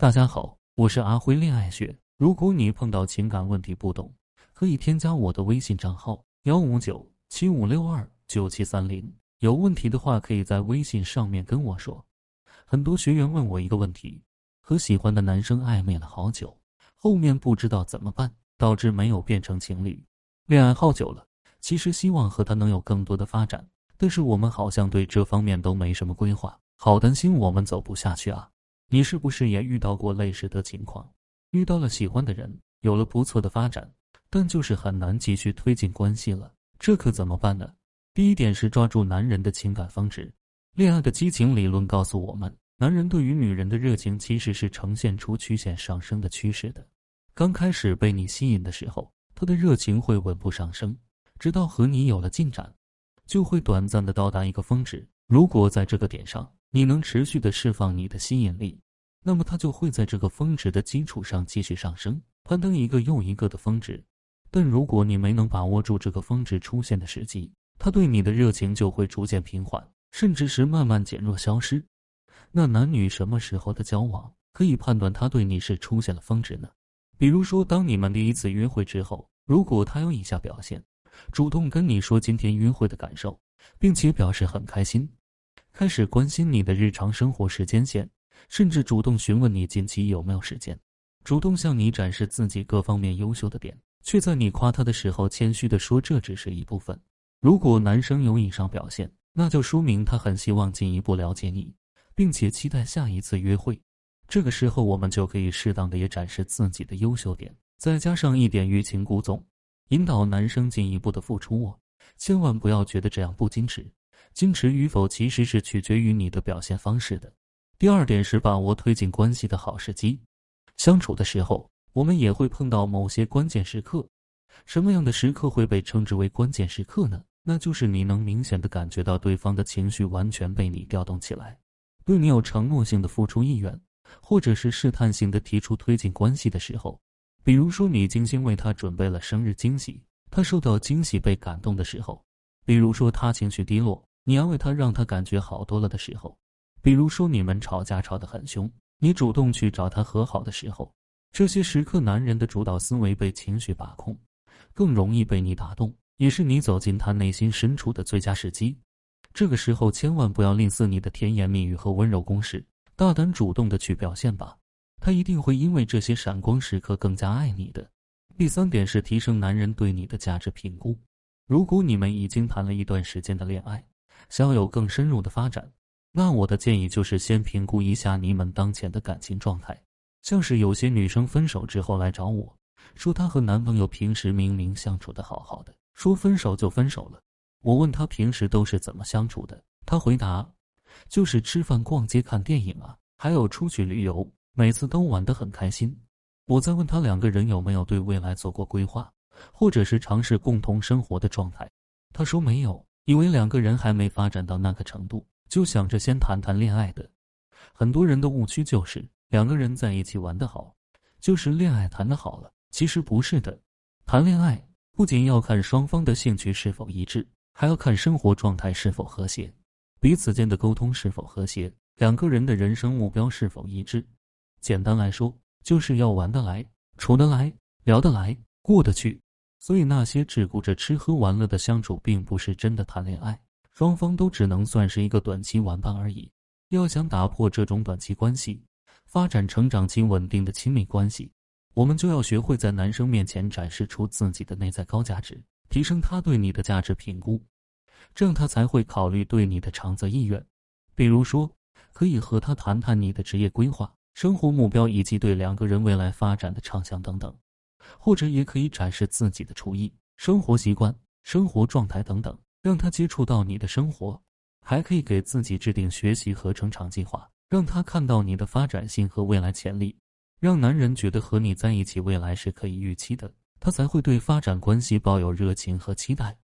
大家好，我是阿辉恋爱学。如果你碰到情感问题不懂，可以添加我的微信账号幺五九七五六二九七三零。有问题的话，可以在微信上面跟我说。很多学员问我一个问题：和喜欢的男生暧昧了好久，后面不知道怎么办，导致没有变成情侣。恋爱好久了，其实希望和他能有更多的发展，但是我们好像对这方面都没什么规划，好担心我们走不下去啊。你是不是也遇到过类似的情况？遇到了喜欢的人，有了不错的发展，但就是很难继续推进关系了，这可怎么办呢？第一点是抓住男人的情感峰值。恋爱的激情理论告诉我们，男人对于女人的热情其实是呈现出曲线上升的趋势的。刚开始被你吸引的时候，他的热情会稳步上升，直到和你有了进展，就会短暂的到达一个峰值。如果在这个点上，你能持续的释放你的吸引力，那么它就会在这个峰值的基础上继续上升，攀登一个又一个的峰值。但如果你没能把握住这个峰值出现的时机，他对你的热情就会逐渐平缓，甚至是慢慢减弱消失。那男女什么时候的交往可以判断他对你是出现了峰值呢？比如说，当你们第一次约会之后，如果他有以下表现：主动跟你说今天约会的感受，并且表示很开心。开始关心你的日常生活时间线，甚至主动询问你近期有没有时间，主动向你展示自己各方面优秀的点，却在你夸他的时候谦虚的说这只是一部分。如果男生有以上表现，那就说明他很希望进一步了解你，并且期待下一次约会。这个时候，我们就可以适当的也展示自己的优秀点，再加上一点欲擒故纵，引导男生进一步的付出。我千万不要觉得这样不矜持。矜持与否其实是取决于你的表现方式的。第二点是把握推进关系的好时机。相处的时候，我们也会碰到某些关键时刻。什么样的时刻会被称之为关键时刻呢？那就是你能明显的感觉到对方的情绪完全被你调动起来，对你有承诺性的付出意愿，或者是试探性的提出推进关系的时候。比如说，你精心为他准备了生日惊喜，他受到惊喜被感动的时候；比如说，他情绪低落。你安慰他，让他感觉好多了的时候，比如说你们吵架吵得很凶，你主动去找他和好的时候，这些时刻，男人的主导思维被情绪把控，更容易被你打动，也是你走进他内心深处的最佳时机。这个时候，千万不要吝啬你的甜言蜜语和温柔攻势，大胆主动的去表现吧，他一定会因为这些闪光时刻更加爱你的。第三点是提升男人对你的价值评估。如果你们已经谈了一段时间的恋爱，想要有更深入的发展，那我的建议就是先评估一下你们当前的感情状态。像是有些女生分手之后来找我，说她和男朋友平时明明相处的好好的，说分手就分手了。我问她平时都是怎么相处的，她回答就是吃饭、逛街、看电影啊，还有出去旅游，每次都玩得很开心。我再问她两个人有没有对未来做过规划，或者是尝试共同生活的状态，她说没有。以为两个人还没发展到那个程度，就想着先谈谈恋爱的。很多人的误区就是两个人在一起玩得好，就是恋爱谈得好了。其实不是的，谈恋爱不仅要看双方的兴趣是否一致，还要看生活状态是否和谐，彼此间的沟通是否和谐，两个人的人生目标是否一致。简单来说，就是要玩得来、处得来、聊得来、过得去。所以，那些只顾着吃喝玩乐的相处，并不是真的谈恋爱，双方都只能算是一个短期玩伴而已。要想打破这种短期关系，发展成长期稳定的亲密关系，我们就要学会在男生面前展示出自己的内在高价值，提升他对你的价值评估，这样他才会考虑对你的长则意愿。比如说，可以和他谈谈你的职业规划、生活目标以及对两个人未来发展的畅想等等。或者也可以展示自己的厨艺、生活习惯、生活状态等等，让他接触到你的生活。还可以给自己制定学习和成长计划，让他看到你的发展性和未来潜力，让男人觉得和你在一起未来是可以预期的，他才会对发展关系抱有热情和期待。